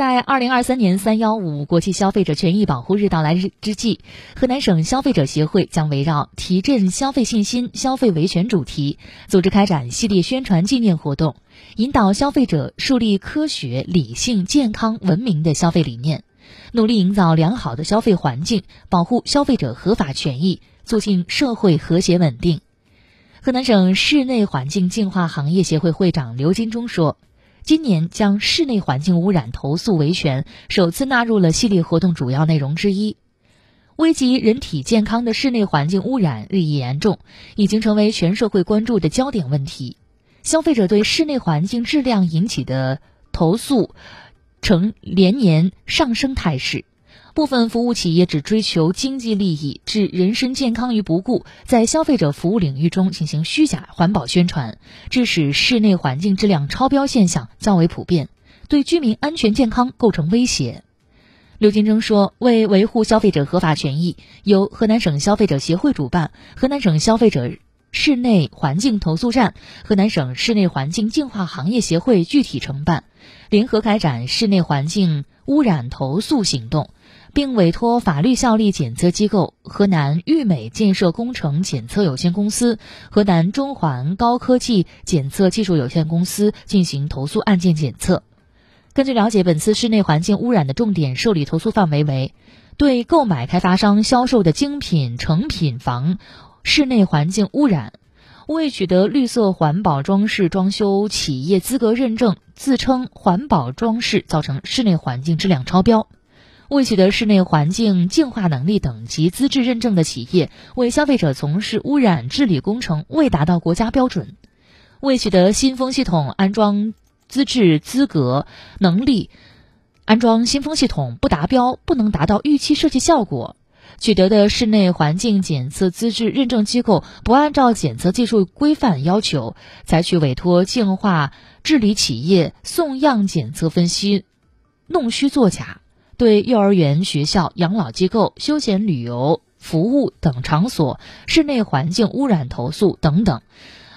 在二零二三年三幺五国际消费者权益保护日到来日之际，河南省消费者协会将围绕提振消费信心、消费维权主题，组织开展系列宣传纪念活动，引导消费者树立科学、理性、健康、文明的消费理念，努力营造良好的消费环境，保护消费者合法权益，促进社会和谐稳定。河南省室内环境净化行业协会会长刘金忠说。今年将室内环境污染投诉维权首次纳入了系列活动主要内容之一。危及人体健康的室内环境污染日益严重，已经成为全社会关注的焦点问题。消费者对室内环境质量引起的投诉呈连年上升态势。部分服务企业只追求经济利益，置人身健康于不顾，在消费者服务领域中进行虚假环保宣传，致使室内环境质量超标现象较为普遍，对居民安全健康构成威胁。刘金征说，为维护消费者合法权益，由河南省消费者协会主办，河南省消费者室内环境投诉站、河南省室内环境净化行业协会具体承办，联合开展室内环境污染投诉行动。并委托法律效力检测机构河南豫美建设工程检测有限公司、河南中环高科技检测技术有限公司进行投诉案件检测。根据了解，本次室内环境污染的重点受理投诉范围为：对购买开发商销售的精品成品房室内环境污染；未取得绿色环保装饰装修企业资格认证，自称环保装饰，造成室内环境质量超标。未取得室内环境净化能力等级资质认证的企业，为消费者从事污染治理工程未达到国家标准；未取得新风系统安装资质资格能力，安装新风系统不达标，不能达到预期设计效果；取得的室内环境检测资质认证机构不按照检测技术规范要求，采取委托净化治理企业送样检测分析，弄虚作假。对幼儿园、学校、养老机构、休闲旅游服务等场所室内环境污染投诉等等，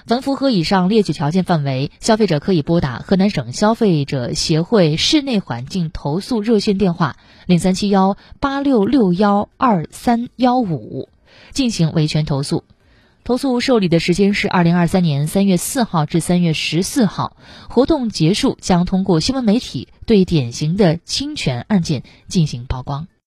凡符合以上列举条件范围，消费者可以拨打河南省消费者协会室内环境投诉热线电话零三七幺八六六幺二三幺五进行维权投诉。投诉受理的时间是二零二三年三月四号至三月十四号。活动结束将通过新闻媒体对典型的侵权案件进行曝光。